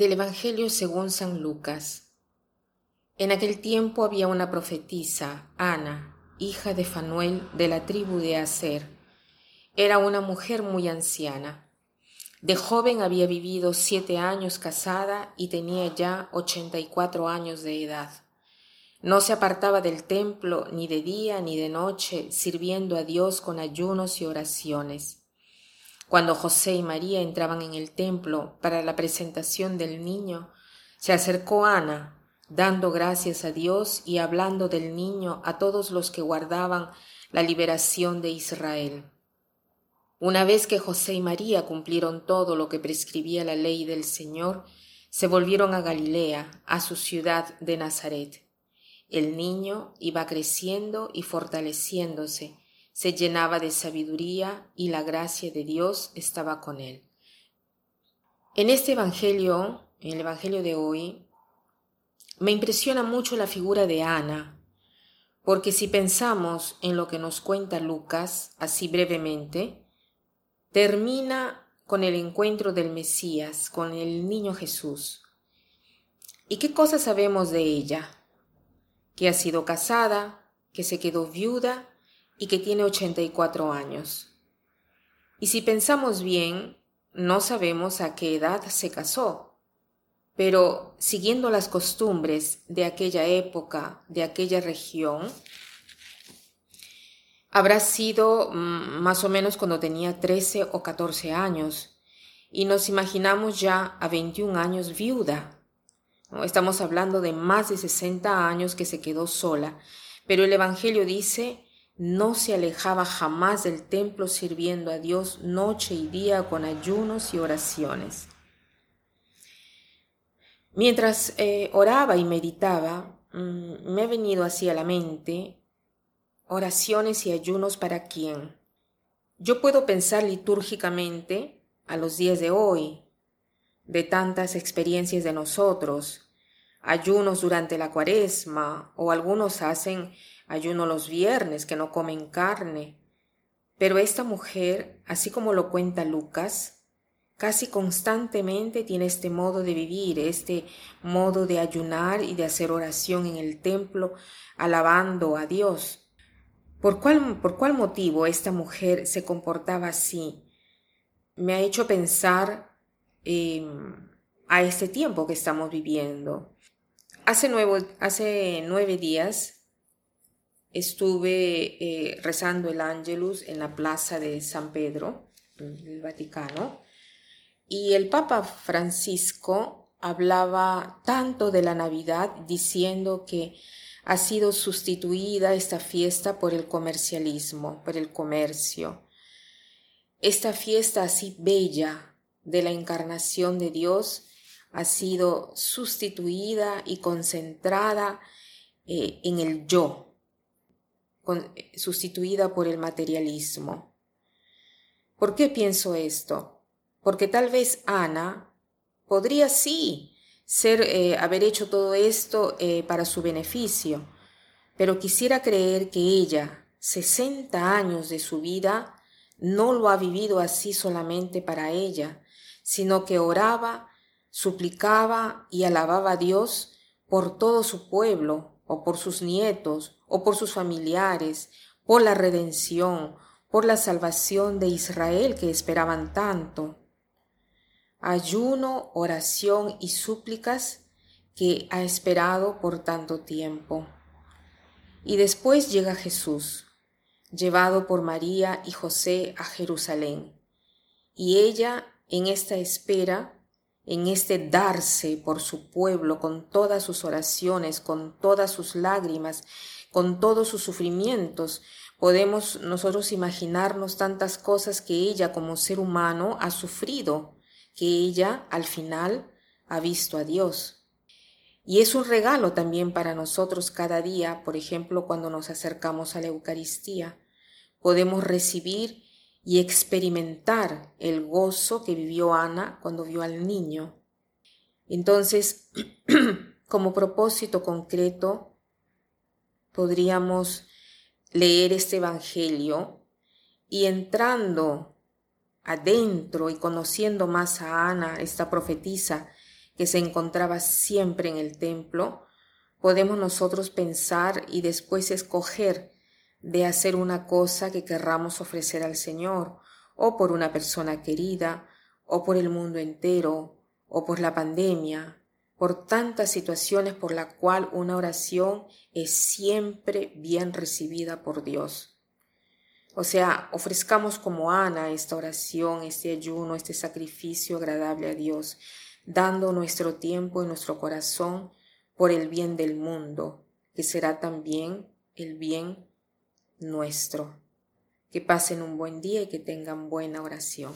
Del Evangelio según San Lucas. En aquel tiempo había una profetisa, Ana, hija de Fanuel de la tribu de Aser. Era una mujer muy anciana. De joven había vivido siete años casada y tenía ya ochenta y cuatro años de edad. No se apartaba del templo ni de día ni de noche, sirviendo a Dios con ayunos y oraciones. Cuando José y María entraban en el templo para la presentación del niño, se acercó Ana, dando gracias a Dios y hablando del niño a todos los que guardaban la liberación de Israel. Una vez que José y María cumplieron todo lo que prescribía la ley del Señor, se volvieron a Galilea, a su ciudad de Nazaret. El niño iba creciendo y fortaleciéndose, se llenaba de sabiduría y la gracia de Dios estaba con él. En este Evangelio, en el Evangelio de hoy, me impresiona mucho la figura de Ana, porque si pensamos en lo que nos cuenta Lucas, así brevemente, termina con el encuentro del Mesías, con el niño Jesús. ¿Y qué cosas sabemos de ella? Que ha sido casada, que se quedó viuda y que tiene 84 años. Y si pensamos bien, no sabemos a qué edad se casó, pero siguiendo las costumbres de aquella época, de aquella región, habrá sido mm, más o menos cuando tenía 13 o 14 años, y nos imaginamos ya a 21 años viuda. Estamos hablando de más de 60 años que se quedó sola, pero el Evangelio dice no se alejaba jamás del templo sirviendo a Dios noche y día con ayunos y oraciones. Mientras eh, oraba y meditaba, mm, me ha venido así a la mente oraciones y ayunos para quién. Yo puedo pensar litúrgicamente a los días de hoy, de tantas experiencias de nosotros, ayunos durante la cuaresma, o algunos hacen ayuno los viernes, que no comen carne. Pero esta mujer, así como lo cuenta Lucas, casi constantemente tiene este modo de vivir, este modo de ayunar y de hacer oración en el templo, alabando a Dios. ¿Por cuál, por cuál motivo esta mujer se comportaba así? Me ha hecho pensar em, a este tiempo que estamos viviendo. Hace, hace nueve días estuve eh, rezando el Ángelus en la plaza de San Pedro, el Vaticano, y el Papa Francisco hablaba tanto de la Navidad diciendo que ha sido sustituida esta fiesta por el comercialismo, por el comercio. Esta fiesta así bella de la encarnación de Dios ha sido sustituida y concentrada eh, en el yo, sustituida por el materialismo. ¿Por qué pienso esto? Porque tal vez Ana podría sí ser, eh, haber hecho todo esto eh, para su beneficio, pero quisiera creer que ella, 60 años de su vida, no lo ha vivido así solamente para ella, sino que oraba, suplicaba y alababa a Dios por todo su pueblo, o por sus nietos, o por sus familiares, por la redención, por la salvación de Israel que esperaban tanto. Ayuno, oración y súplicas que ha esperado por tanto tiempo. Y después llega Jesús, llevado por María y José a Jerusalén. Y ella, en esta espera, en este darse por su pueblo con todas sus oraciones, con todas sus lágrimas, con todos sus sufrimientos, podemos nosotros imaginarnos tantas cosas que ella como ser humano ha sufrido, que ella al final ha visto a Dios. Y es un regalo también para nosotros cada día, por ejemplo, cuando nos acercamos a la Eucaristía. Podemos recibir y experimentar el gozo que vivió Ana cuando vio al niño. Entonces, como propósito concreto, podríamos leer este Evangelio y entrando adentro y conociendo más a Ana, esta profetisa, que se encontraba siempre en el templo, podemos nosotros pensar y después escoger de hacer una cosa que querramos ofrecer al Señor, o por una persona querida, o por el mundo entero, o por la pandemia, por tantas situaciones por la cual una oración es siempre bien recibida por Dios. O sea, ofrezcamos como Ana esta oración, este ayuno, este sacrificio agradable a Dios, dando nuestro tiempo y nuestro corazón por el bien del mundo, que será también el bien nuestro. Que pasen un buen día y que tengan buena oración.